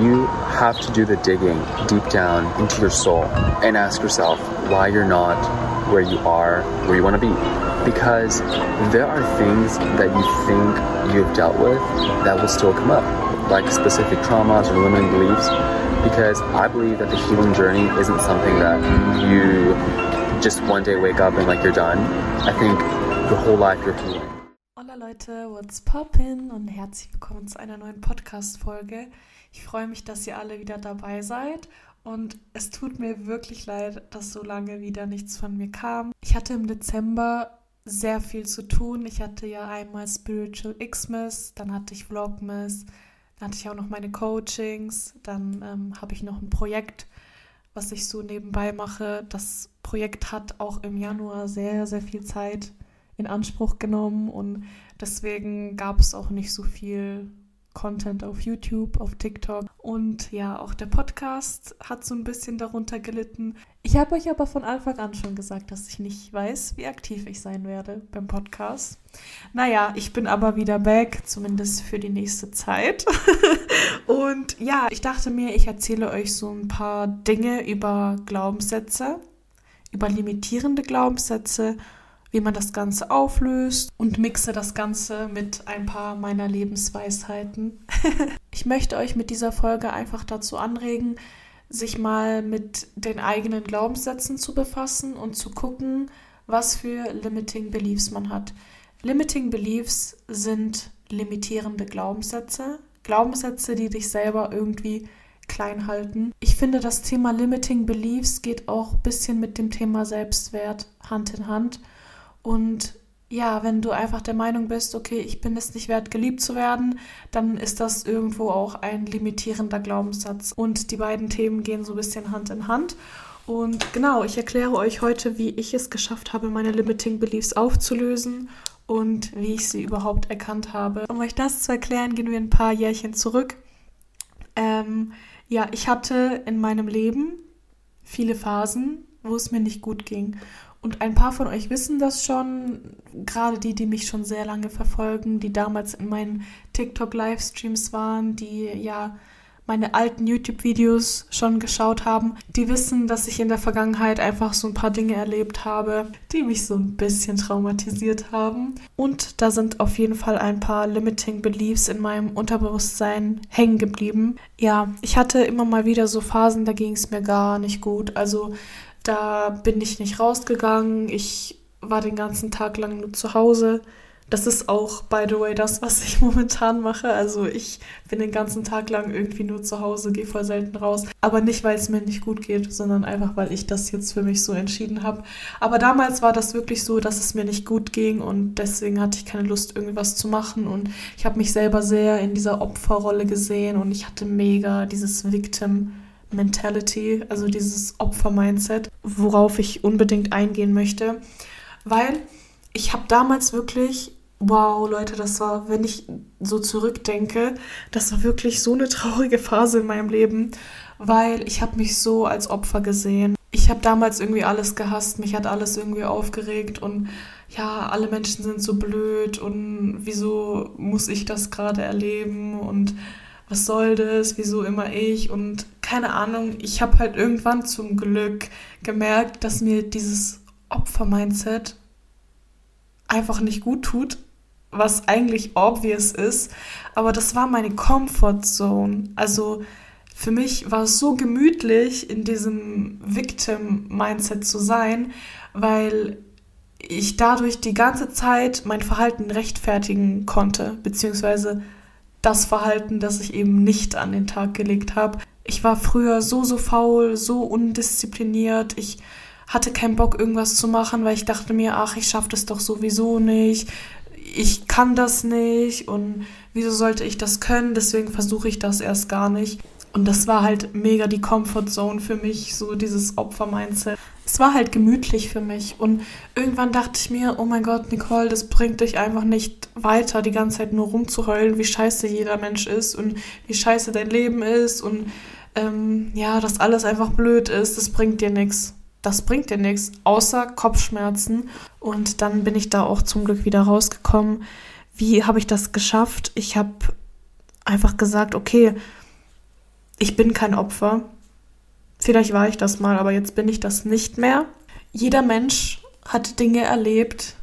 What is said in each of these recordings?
you have to do the digging deep down into your soul and ask yourself why you're not where you are, where you want to be. Because there are things that you think you've dealt with that will still come up, like specific traumas or limiting beliefs. Because I believe that the healing journey isn't something that you just one day wake up and like you're done. I think your whole life you're healing. Hola Leute, what's poppin und herzlich willkommen zu einer neuen Podcast-Folge. Ich freue mich, dass ihr alle wieder dabei seid und es tut mir wirklich leid, dass so lange wieder nichts von mir kam. Ich hatte im Dezember sehr viel zu tun. Ich hatte ja einmal Spiritual Xmas, dann hatte ich Vlogmas, dann hatte ich auch noch meine Coachings, dann ähm, habe ich noch ein Projekt, was ich so nebenbei mache. Das Projekt hat auch im Januar sehr, sehr viel Zeit in Anspruch genommen und deswegen gab es auch nicht so viel Content auf YouTube, auf TikTok und ja, auch der Podcast hat so ein bisschen darunter gelitten. Ich habe euch aber von Anfang an schon gesagt, dass ich nicht weiß, wie aktiv ich sein werde beim Podcast. Naja, ich bin aber wieder back, zumindest für die nächste Zeit. und ja, ich dachte mir, ich erzähle euch so ein paar Dinge über Glaubenssätze, über limitierende Glaubenssätze wie man das Ganze auflöst und mixe das Ganze mit ein paar meiner Lebensweisheiten. ich möchte euch mit dieser Folge einfach dazu anregen, sich mal mit den eigenen Glaubenssätzen zu befassen und zu gucken, was für Limiting Beliefs man hat. Limiting Beliefs sind limitierende Glaubenssätze, Glaubenssätze, die dich selber irgendwie klein halten. Ich finde, das Thema Limiting Beliefs geht auch ein bisschen mit dem Thema Selbstwert Hand in Hand. Und ja, wenn du einfach der Meinung bist, okay, ich bin es nicht wert, geliebt zu werden, dann ist das irgendwo auch ein limitierender Glaubenssatz. Und die beiden Themen gehen so ein bisschen Hand in Hand. Und genau, ich erkläre euch heute, wie ich es geschafft habe, meine Limiting Beliefs aufzulösen und wie ich sie überhaupt erkannt habe. Um euch das zu erklären, gehen wir ein paar Jährchen zurück. Ähm, ja, ich hatte in meinem Leben viele Phasen, wo es mir nicht gut ging. Und ein paar von euch wissen das schon, gerade die, die mich schon sehr lange verfolgen, die damals in meinen TikTok-Livestreams waren, die ja meine alten YouTube-Videos schon geschaut haben, die wissen, dass ich in der Vergangenheit einfach so ein paar Dinge erlebt habe, die mich so ein bisschen traumatisiert haben. Und da sind auf jeden Fall ein paar Limiting Beliefs in meinem Unterbewusstsein hängen geblieben. Ja, ich hatte immer mal wieder so Phasen, da ging es mir gar nicht gut. Also da bin ich nicht rausgegangen. Ich war den ganzen Tag lang nur zu Hause. Das ist auch, by the way, das, was ich momentan mache. Also ich bin den ganzen Tag lang irgendwie nur zu Hause, gehe voll selten raus. Aber nicht, weil es mir nicht gut geht, sondern einfach, weil ich das jetzt für mich so entschieden habe. Aber damals war das wirklich so, dass es mir nicht gut ging und deswegen hatte ich keine Lust, irgendwas zu machen. Und ich habe mich selber sehr in dieser Opferrolle gesehen und ich hatte mega dieses Victim. Mentality, also dieses Opfer-Mindset, worauf ich unbedingt eingehen möchte, weil ich habe damals wirklich, wow Leute, das war, wenn ich so zurückdenke, das war wirklich so eine traurige Phase in meinem Leben, weil ich habe mich so als Opfer gesehen. Ich habe damals irgendwie alles gehasst, mich hat alles irgendwie aufgeregt und ja, alle Menschen sind so blöd und wieso muss ich das gerade erleben und was soll das, wieso immer ich und keine Ahnung, ich habe halt irgendwann zum Glück gemerkt, dass mir dieses Opfer-Mindset einfach nicht gut tut, was eigentlich obvious ist, aber das war meine Comfort Zone. Also für mich war es so gemütlich, in diesem Victim-Mindset zu sein, weil ich dadurch die ganze Zeit mein Verhalten rechtfertigen konnte, beziehungsweise das Verhalten, das ich eben nicht an den Tag gelegt habe. Ich war früher so, so faul, so undiszipliniert. Ich hatte keinen Bock, irgendwas zu machen, weil ich dachte mir, ach, ich schaffe das doch sowieso nicht. Ich kann das nicht und wieso sollte ich das können? Deswegen versuche ich das erst gar nicht. Und das war halt mega die Comfortzone für mich, so dieses Opfer-Mindset. Es war halt gemütlich für mich. Und irgendwann dachte ich mir, oh mein Gott, Nicole, das bringt dich einfach nicht weiter, die ganze Zeit nur rumzuheulen, wie scheiße jeder Mensch ist und wie scheiße dein Leben ist und ähm, ja, dass alles einfach blöd ist. Das bringt dir nichts. Das bringt dir nichts, außer Kopfschmerzen. Und dann bin ich da auch zum Glück wieder rausgekommen. Wie habe ich das geschafft? Ich habe einfach gesagt, okay, ich bin kein Opfer. Vielleicht war ich das mal, aber jetzt bin ich das nicht mehr. Jeder Mensch hat Dinge erlebt,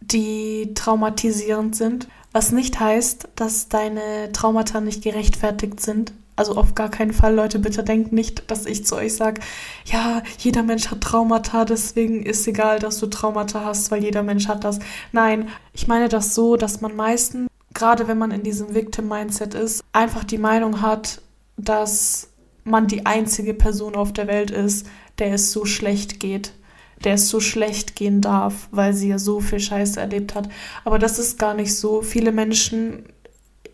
die traumatisierend sind, was nicht heißt, dass deine Traumata nicht gerechtfertigt sind. Also auf gar keinen Fall, Leute, bitte denkt nicht, dass ich zu euch sage, ja, jeder Mensch hat Traumata, deswegen ist egal, dass du Traumata hast, weil jeder Mensch hat das. Nein, ich meine das so, dass man meistens, gerade wenn man in diesem Victim-Mindset ist, einfach die Meinung hat, dass man die einzige Person auf der Welt ist, der es so schlecht geht der es so schlecht gehen darf, weil sie ja so viel Scheiße erlebt hat. Aber das ist gar nicht so. Viele Menschen,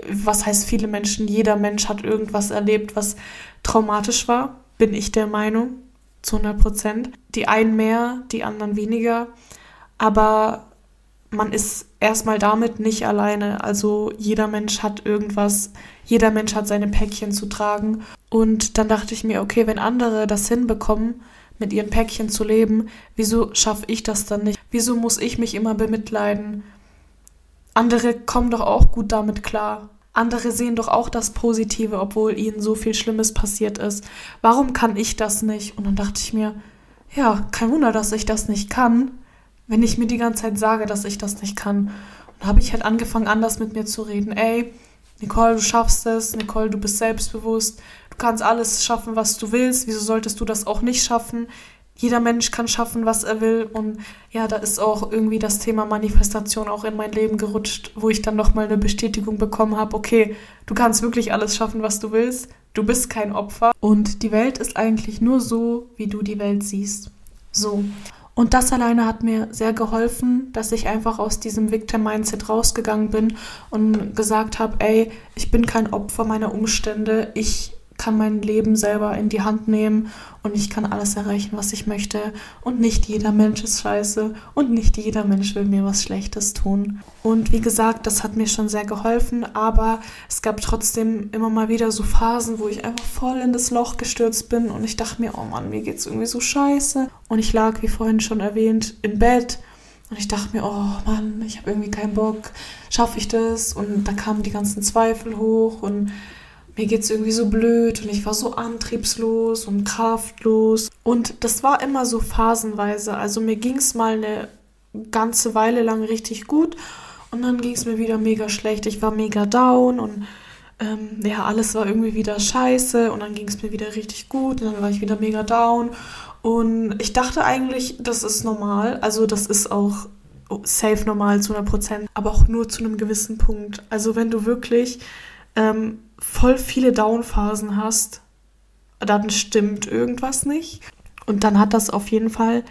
was heißt viele Menschen? Jeder Mensch hat irgendwas erlebt, was traumatisch war, bin ich der Meinung, zu 100 Prozent. Die einen mehr, die anderen weniger. Aber man ist erstmal damit nicht alleine. Also jeder Mensch hat irgendwas, jeder Mensch hat seine Päckchen zu tragen. Und dann dachte ich mir, okay, wenn andere das hinbekommen, mit ihren Päckchen zu leben, wieso schaffe ich das dann nicht? Wieso muss ich mich immer bemitleiden? Andere kommen doch auch gut damit klar. Andere sehen doch auch das Positive, obwohl ihnen so viel Schlimmes passiert ist. Warum kann ich das nicht? Und dann dachte ich mir, ja, kein Wunder, dass ich das nicht kann, wenn ich mir die ganze Zeit sage, dass ich das nicht kann. Und habe ich halt angefangen, anders mit mir zu reden. Ey, Nicole, du schaffst es. Nicole, du bist selbstbewusst. Du kannst alles schaffen, was du willst. Wieso solltest du das auch nicht schaffen? Jeder Mensch kann schaffen, was er will. Und ja, da ist auch irgendwie das Thema Manifestation auch in mein Leben gerutscht, wo ich dann nochmal eine Bestätigung bekommen habe, okay, du kannst wirklich alles schaffen, was du willst. Du bist kein Opfer. Und die Welt ist eigentlich nur so, wie du die Welt siehst. So. Und das alleine hat mir sehr geholfen, dass ich einfach aus diesem Victim-Mindset rausgegangen bin und gesagt habe, ey, ich bin kein Opfer meiner Umstände, ich kann mein Leben selber in die Hand nehmen und ich kann alles erreichen, was ich möchte. Und nicht jeder Mensch ist scheiße und nicht jeder Mensch will mir was Schlechtes tun. Und wie gesagt, das hat mir schon sehr geholfen, aber es gab trotzdem immer mal wieder so Phasen, wo ich einfach voll in das Loch gestürzt bin und ich dachte mir, oh Mann, mir geht's irgendwie so scheiße. Und ich lag, wie vorhin schon erwähnt, im Bett und ich dachte mir, oh Mann, ich habe irgendwie keinen Bock, schaffe ich das? Und da kamen die ganzen Zweifel hoch und mir geht es irgendwie so blöd und ich war so antriebslos und kraftlos. Und das war immer so phasenweise. Also mir ging es mal eine ganze Weile lang richtig gut und dann ging es mir wieder mega schlecht. Ich war mega down und ähm, ja, alles war irgendwie wieder scheiße und dann ging es mir wieder richtig gut und dann war ich wieder mega down. Und ich dachte eigentlich, das ist normal. Also das ist auch safe normal zu 100 Prozent, aber auch nur zu einem gewissen Punkt. Also wenn du wirklich ähm, voll viele Downphasen hast, dann stimmt irgendwas nicht. Und dann hat das auf jeden Fall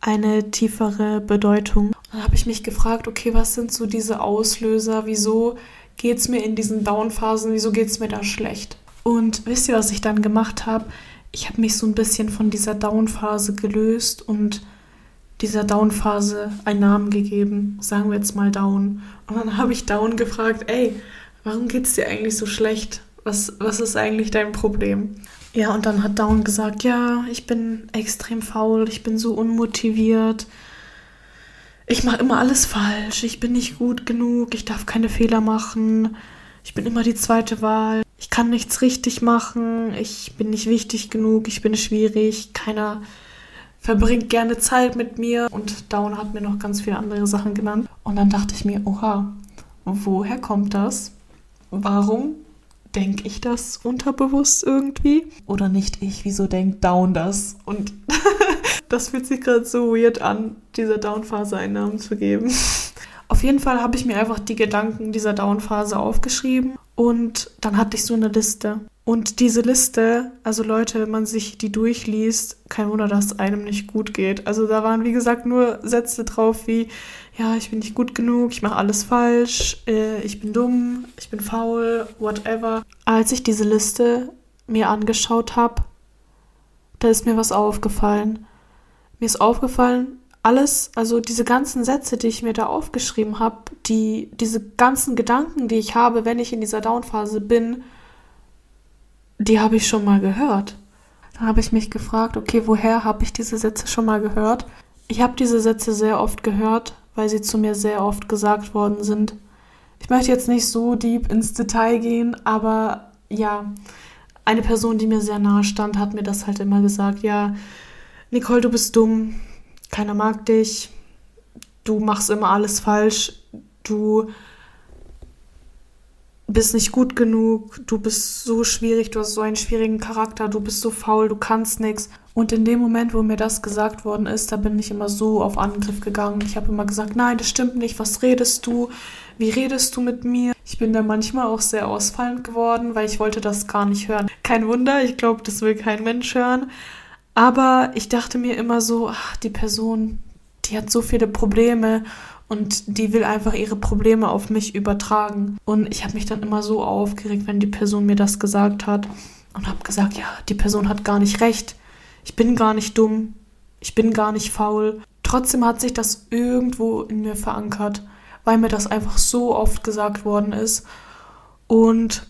eine tiefere Bedeutung. Dann habe ich mich gefragt, okay, was sind so diese Auslöser? Wieso geht es mir in diesen Downphasen? Wieso geht es mir da schlecht? Und wisst ihr, was ich dann gemacht habe? Ich habe mich so ein bisschen von dieser Downphase gelöst und dieser Downphase einen Namen gegeben. Sagen wir jetzt mal Down. Und dann habe ich Down gefragt, ey, warum geht es dir eigentlich so schlecht? Was, was ist eigentlich dein Problem? Ja, und dann hat Down gesagt, ja, ich bin extrem faul, ich bin so unmotiviert, ich mache immer alles falsch, ich bin nicht gut genug, ich darf keine Fehler machen, ich bin immer die zweite Wahl, ich kann nichts richtig machen, ich bin nicht wichtig genug, ich bin schwierig, keiner verbringt gerne Zeit mit mir und Down hat mir noch ganz viele andere Sachen genannt. Und dann dachte ich mir, oha, woher kommt das? Warum denke ich das unterbewusst irgendwie? Oder nicht ich? Wieso denkt Down das? Und das fühlt sich gerade so weird an, dieser Down-Phase einen Namen zu geben. Auf jeden Fall habe ich mir einfach die Gedanken dieser Down-Phase aufgeschrieben und dann hatte ich so eine Liste. Und diese Liste, also Leute, wenn man sich die durchliest, kein Wunder, dass es einem nicht gut geht. Also da waren, wie gesagt, nur Sätze drauf wie, ja, ich bin nicht gut genug, ich mache alles falsch, äh, ich bin dumm, ich bin faul, whatever. Als ich diese Liste mir angeschaut habe, da ist mir was aufgefallen. Mir ist aufgefallen, alles, also diese ganzen Sätze, die ich mir da aufgeschrieben habe, die, diese ganzen Gedanken, die ich habe, wenn ich in dieser Downphase bin, die habe ich schon mal gehört. Dann habe ich mich gefragt, okay, woher habe ich diese Sätze schon mal gehört? Ich habe diese Sätze sehr oft gehört, weil sie zu mir sehr oft gesagt worden sind. Ich möchte jetzt nicht so deep ins Detail gehen, aber ja, eine Person, die mir sehr nahe stand, hat mir das halt immer gesagt, ja, Nicole, du bist dumm, keiner mag dich, du machst immer alles falsch, du bist nicht gut genug, du bist so schwierig, du hast so einen schwierigen Charakter, du bist so faul, du kannst nichts. Und in dem Moment, wo mir das gesagt worden ist, da bin ich immer so auf Angriff gegangen. Ich habe immer gesagt, nein, das stimmt nicht, was redest du? Wie redest du mit mir? Ich bin da manchmal auch sehr ausfallend geworden, weil ich wollte das gar nicht hören. Kein Wunder, ich glaube, das will kein Mensch hören. Aber ich dachte mir immer so, ach, die Person, die hat so viele Probleme und die will einfach ihre Probleme auf mich übertragen. Und ich habe mich dann immer so aufgeregt, wenn die Person mir das gesagt hat und habe gesagt, ja, die Person hat gar nicht recht. Ich bin gar nicht dumm. Ich bin gar nicht faul. Trotzdem hat sich das irgendwo in mir verankert, weil mir das einfach so oft gesagt worden ist. Und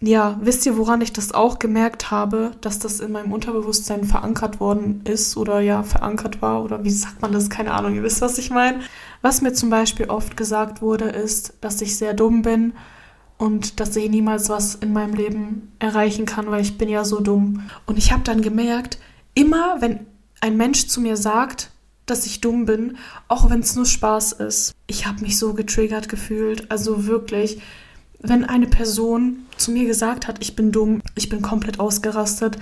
ja, wisst ihr, woran ich das auch gemerkt habe, dass das in meinem Unterbewusstsein verankert worden ist oder ja, verankert war oder wie sagt man das? Keine Ahnung, ihr wisst, was ich meine. Was mir zum Beispiel oft gesagt wurde, ist, dass ich sehr dumm bin und dass ich niemals was in meinem Leben erreichen kann, weil ich bin ja so dumm. Und ich habe dann gemerkt, immer wenn ein Mensch zu mir sagt, dass ich dumm bin, auch wenn es nur Spaß ist, ich habe mich so getriggert gefühlt. Also wirklich, wenn eine Person zu mir gesagt hat, ich bin dumm, ich bin komplett ausgerastet.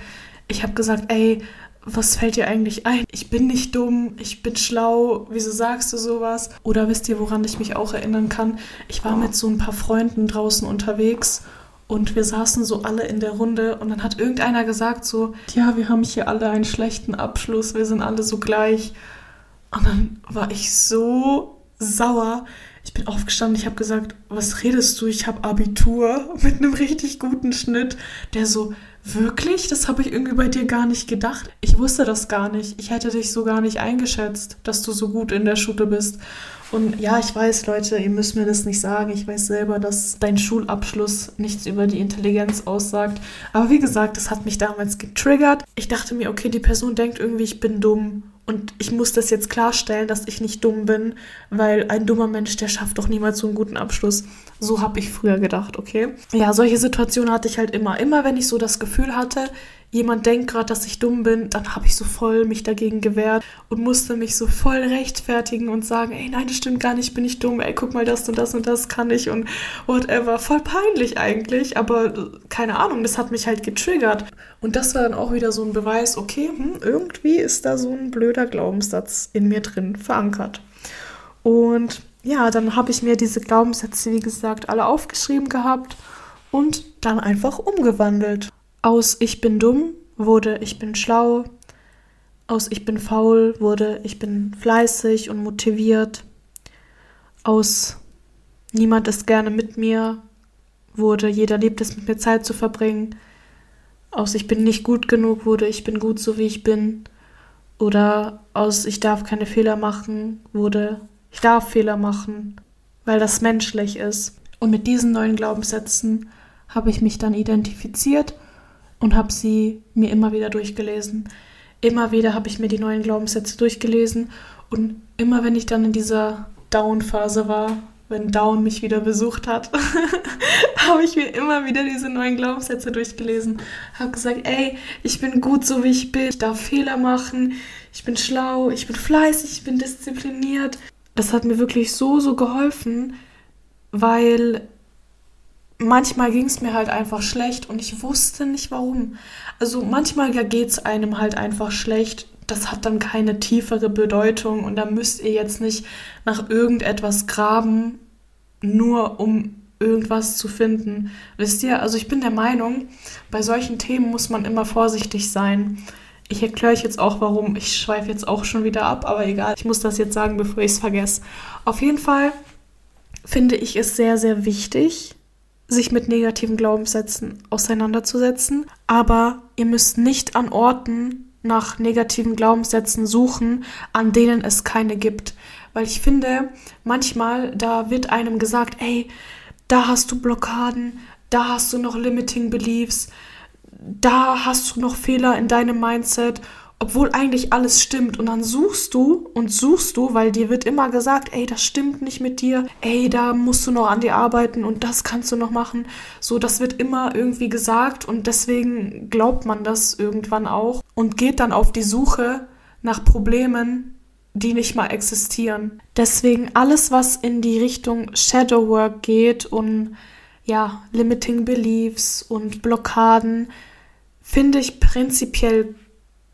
Ich habe gesagt, ey, was fällt dir eigentlich ein? Ich bin nicht dumm, ich bin schlau, wieso sagst du sowas? Oder wisst ihr, woran ich mich auch erinnern kann? Ich war mit so ein paar Freunden draußen unterwegs und wir saßen so alle in der Runde und dann hat irgendeiner gesagt so, ja, wir haben hier alle einen schlechten Abschluss, wir sind alle so gleich. Und dann war ich so sauer. Ich bin aufgestanden, ich habe gesagt, was redest du? Ich habe Abitur mit einem richtig guten Schnitt. Der so, wirklich? Das habe ich irgendwie bei dir gar nicht gedacht. Ich wusste das gar nicht. Ich hätte dich so gar nicht eingeschätzt, dass du so gut in der Schule bist. Und ja, ich weiß, Leute, ihr müsst mir das nicht sagen. Ich weiß selber, dass dein Schulabschluss nichts über die Intelligenz aussagt. Aber wie gesagt, das hat mich damals getriggert. Ich dachte mir, okay, die Person denkt irgendwie, ich bin dumm und ich muss das jetzt klarstellen, dass ich nicht dumm bin, weil ein dummer Mensch, der schafft doch niemals so einen guten Abschluss. So habe ich früher gedacht, okay? Ja, solche Situationen hatte ich halt immer. Immer wenn ich so das Gefühl hatte, jemand denkt gerade, dass ich dumm bin, dann habe ich so voll mich dagegen gewehrt und musste mich so voll rechtfertigen und sagen, ey, nein, das stimmt gar nicht, bin ich dumm, ey, guck mal, das und das und das kann ich und whatever. Voll peinlich eigentlich, aber keine Ahnung, das hat mich halt getriggert. Und das war dann auch wieder so ein Beweis, okay, hm, irgendwie ist da so ein blöder Glaubenssatz in mir drin verankert. Und ja, dann habe ich mir diese Glaubenssätze, wie gesagt, alle aufgeschrieben gehabt und dann einfach umgewandelt. Aus Ich bin dumm wurde Ich bin schlau. Aus Ich bin faul wurde Ich bin fleißig und motiviert. Aus Niemand ist gerne mit mir wurde Jeder liebt es, mit mir Zeit zu verbringen. Aus Ich bin nicht gut genug wurde Ich bin gut so wie ich bin. Oder aus Ich darf keine Fehler machen wurde Ich darf Fehler machen, weil das menschlich ist. Und mit diesen neuen Glaubenssätzen habe ich mich dann identifiziert und habe sie mir immer wieder durchgelesen. Immer wieder habe ich mir die neuen Glaubenssätze durchgelesen und immer wenn ich dann in dieser Down-Phase war, wenn Down mich wieder besucht hat, habe ich mir immer wieder diese neuen Glaubenssätze durchgelesen. Habe gesagt, ey, ich bin gut so wie ich bin, ich darf Fehler machen, ich bin schlau, ich bin fleißig, ich bin diszipliniert. Das hat mir wirklich so, so geholfen, weil manchmal ging es mir halt einfach schlecht und ich wusste nicht warum. Also manchmal ja geht es einem halt einfach schlecht. Das hat dann keine tiefere Bedeutung und da müsst ihr jetzt nicht nach irgendetwas graben, nur um irgendwas zu finden. Wisst ihr, also ich bin der Meinung, bei solchen Themen muss man immer vorsichtig sein. Ich erkläre euch jetzt auch, warum. Ich schweife jetzt auch schon wieder ab, aber egal. Ich muss das jetzt sagen, bevor ich es vergesse. Auf jeden Fall finde ich es sehr, sehr wichtig, sich mit negativen Glaubenssätzen auseinanderzusetzen, aber ihr müsst nicht an Orten nach negativen Glaubenssätzen suchen, an denen es keine gibt. Weil ich finde, manchmal, da wird einem gesagt, ey, da hast du Blockaden, da hast du noch limiting beliefs, da hast du noch Fehler in deinem Mindset obwohl eigentlich alles stimmt. Und dann suchst du und suchst du, weil dir wird immer gesagt, ey, das stimmt nicht mit dir, ey, da musst du noch an dir arbeiten und das kannst du noch machen. So, das wird immer irgendwie gesagt und deswegen glaubt man das irgendwann auch und geht dann auf die Suche nach Problemen, die nicht mal existieren. Deswegen alles, was in die Richtung Shadow Work geht und ja, Limiting Beliefs und Blockaden, finde ich prinzipiell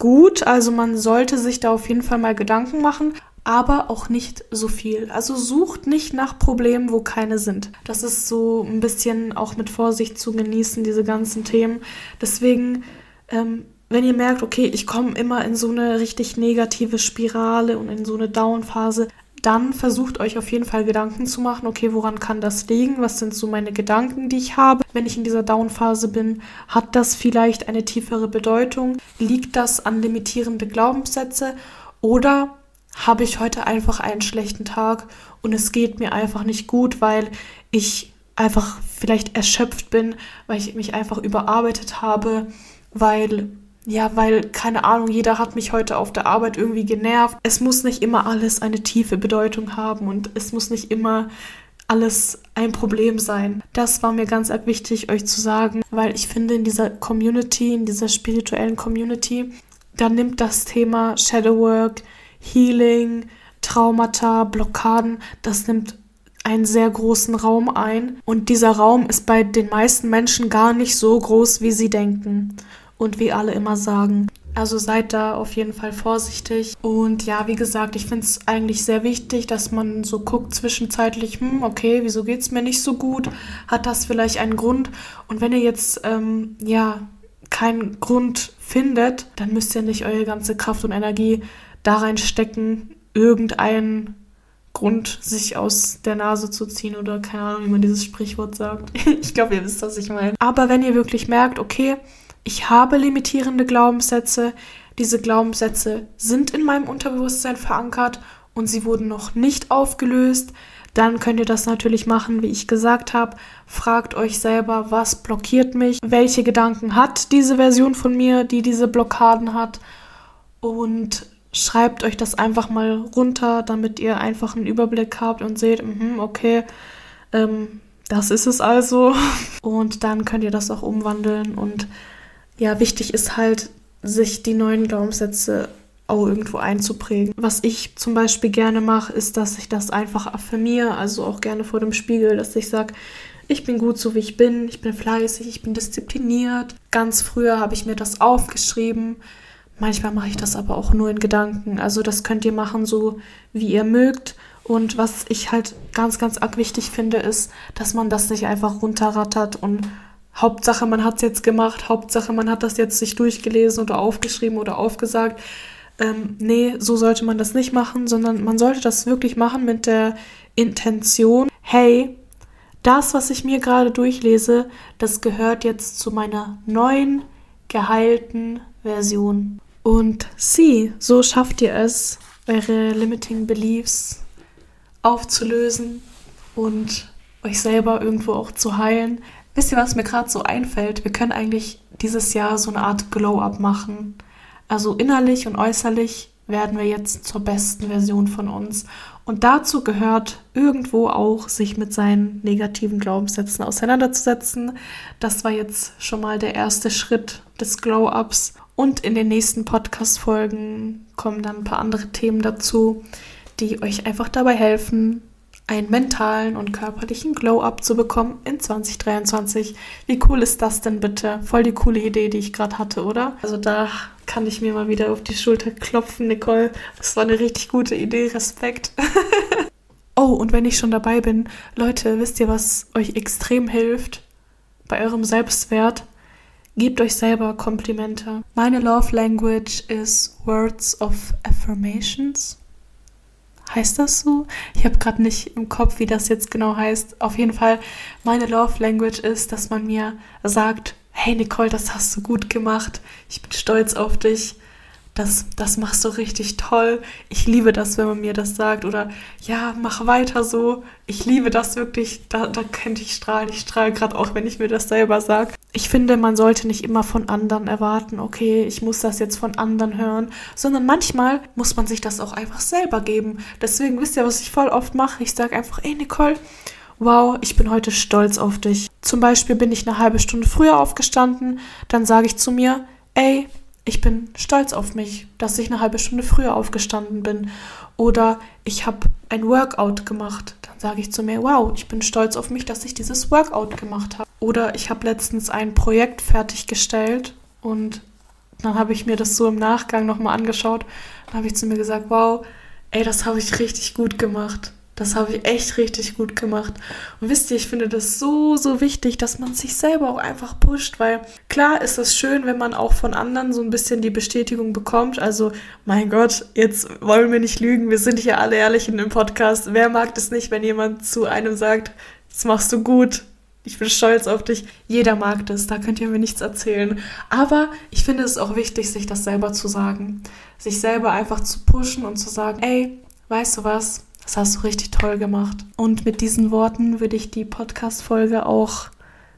gut. Also man sollte sich da auf jeden Fall mal Gedanken machen, aber auch nicht so viel. Also sucht nicht nach Problemen, wo keine sind. Das ist so ein bisschen auch mit Vorsicht zu genießen, diese ganzen Themen. Deswegen, ähm, wenn ihr merkt, okay, ich komme immer in so eine richtig negative Spirale und in so eine Down-Phase, dann versucht euch auf jeden Fall Gedanken zu machen, okay, woran kann das liegen? Was sind so meine Gedanken, die ich habe? Wenn ich in dieser Down-Phase bin, hat das vielleicht eine tiefere Bedeutung? Liegt das an limitierende Glaubenssätze? Oder habe ich heute einfach einen schlechten Tag und es geht mir einfach nicht gut, weil ich einfach vielleicht erschöpft bin, weil ich mich einfach überarbeitet habe, weil ja, weil, keine Ahnung, jeder hat mich heute auf der Arbeit irgendwie genervt. Es muss nicht immer alles eine tiefe Bedeutung haben und es muss nicht immer alles ein Problem sein. Das war mir ganz wichtig, euch zu sagen, weil ich finde, in dieser Community, in dieser spirituellen Community, da nimmt das Thema Shadowwork, Healing, Traumata, Blockaden, das nimmt einen sehr großen Raum ein. Und dieser Raum ist bei den meisten Menschen gar nicht so groß, wie sie denken und wie alle immer sagen. Also seid da auf jeden Fall vorsichtig. Und ja, wie gesagt, ich finde es eigentlich sehr wichtig, dass man so guckt zwischenzeitlich, hm, okay, wieso geht es mir nicht so gut? Hat das vielleicht einen Grund? Und wenn ihr jetzt, ähm, ja, keinen Grund findet, dann müsst ihr nicht eure ganze Kraft und Energie da reinstecken, irgendeinen Grund sich aus der Nase zu ziehen oder keine Ahnung, wie man dieses Sprichwort sagt. ich glaube, ihr wisst, was ich meine. Aber wenn ihr wirklich merkt, okay, ich habe limitierende Glaubenssätze, diese Glaubenssätze sind in meinem Unterbewusstsein verankert und sie wurden noch nicht aufgelöst, dann könnt ihr das natürlich machen, wie ich gesagt habe. Fragt euch selber, was blockiert mich, welche Gedanken hat diese Version von mir, die diese Blockaden hat und schreibt euch das einfach mal runter, damit ihr einfach einen Überblick habt und seht, mh, okay, ähm, das ist es also. Und dann könnt ihr das auch umwandeln und ja, wichtig ist halt, sich die neuen Glaubenssätze auch irgendwo einzuprägen. Was ich zum Beispiel gerne mache, ist, dass ich das einfach affirmiere, also auch gerne vor dem Spiegel, dass ich sage, ich bin gut so wie ich bin, ich bin fleißig, ich bin diszipliniert. Ganz früher habe ich mir das aufgeschrieben. Manchmal mache ich das aber auch nur in Gedanken. Also das könnt ihr machen, so wie ihr mögt. Und was ich halt ganz, ganz arg wichtig finde, ist, dass man das nicht einfach runterrattert und Hauptsache, man hat es jetzt gemacht, Hauptsache, man hat das jetzt sich durchgelesen oder aufgeschrieben oder aufgesagt. Ähm, nee, so sollte man das nicht machen, sondern man sollte das wirklich machen mit der Intention, hey, das, was ich mir gerade durchlese, das gehört jetzt zu meiner neuen, geheilten Version. Und sie, so schafft ihr es, eure limiting beliefs aufzulösen und euch selber irgendwo auch zu heilen. Wisst ihr, was mir gerade so einfällt? Wir können eigentlich dieses Jahr so eine Art Glow-up machen. Also innerlich und äußerlich werden wir jetzt zur besten Version von uns. Und dazu gehört irgendwo auch, sich mit seinen negativen Glaubenssätzen auseinanderzusetzen. Das war jetzt schon mal der erste Schritt des Glow-Ups. Und in den nächsten Podcast-Folgen kommen dann ein paar andere Themen dazu, die euch einfach dabei helfen, einen mentalen und körperlichen Glow-up zu bekommen in 2023. Wie cool ist das denn bitte? Voll die coole Idee, die ich gerade hatte, oder? Also da kann ich mir mal wieder auf die Schulter klopfen, Nicole. Das war eine richtig gute Idee. Respekt. oh, und wenn ich schon dabei bin, Leute, wisst ihr, was euch extrem hilft bei eurem Selbstwert? Gebt euch selber Komplimente. Meine Love Language ist Words of Affirmations. Heißt das so? Ich habe gerade nicht im Kopf, wie das jetzt genau heißt. Auf jeden Fall, meine Love Language ist, dass man mir sagt, hey Nicole, das hast du gut gemacht. Ich bin stolz auf dich. Das, das machst du richtig toll. Ich liebe das, wenn man mir das sagt. Oder ja, mach weiter so. Ich liebe das wirklich. Da, da könnte ich strahlen. Ich strahle gerade auch, wenn ich mir das selber sage. Ich finde, man sollte nicht immer von anderen erwarten, okay, ich muss das jetzt von anderen hören, sondern manchmal muss man sich das auch einfach selber geben. Deswegen wisst ihr, was ich voll oft mache? Ich sage einfach, ey Nicole, wow, ich bin heute stolz auf dich. Zum Beispiel bin ich eine halbe Stunde früher aufgestanden, dann sage ich zu mir, ey, ich bin stolz auf mich, dass ich eine halbe Stunde früher aufgestanden bin. Oder ich habe ein Workout gemacht. Dann sage ich zu mir, wow, ich bin stolz auf mich, dass ich dieses Workout gemacht habe. Oder ich habe letztens ein Projekt fertiggestellt und dann habe ich mir das so im Nachgang nochmal angeschaut. Dann habe ich zu mir gesagt, wow, ey, das habe ich richtig gut gemacht. Das habe ich echt richtig gut gemacht. Und wisst ihr, ich finde das so, so wichtig, dass man sich selber auch einfach pusht, weil klar ist es schön, wenn man auch von anderen so ein bisschen die Bestätigung bekommt. Also, mein Gott, jetzt wollen wir nicht lügen, wir sind hier alle ehrlich in dem Podcast. Wer mag es nicht, wenn jemand zu einem sagt, das machst du gut, ich bin stolz auf dich. Jeder mag das, da könnt ihr mir nichts erzählen. Aber ich finde es auch wichtig, sich das selber zu sagen. Sich selber einfach zu pushen und zu sagen, ey, weißt du was? Das hast du richtig toll gemacht. Und mit diesen Worten würde ich die Podcast-Folge auch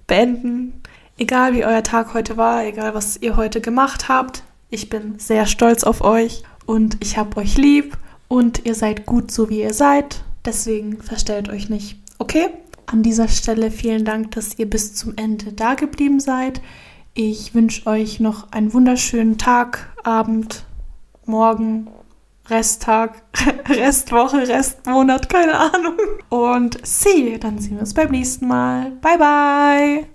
beenden. Egal wie euer Tag heute war, egal was ihr heute gemacht habt, ich bin sehr stolz auf euch und ich habe euch lieb und ihr seid gut so wie ihr seid. Deswegen verstellt euch nicht. Okay? An dieser Stelle vielen Dank, dass ihr bis zum Ende da geblieben seid. Ich wünsche euch noch einen wunderschönen Tag, Abend, Morgen, Resttag, Restwoche, Restmonat, keine Ahnung. Und see, dann sehen wir uns beim nächsten Mal. Bye, bye.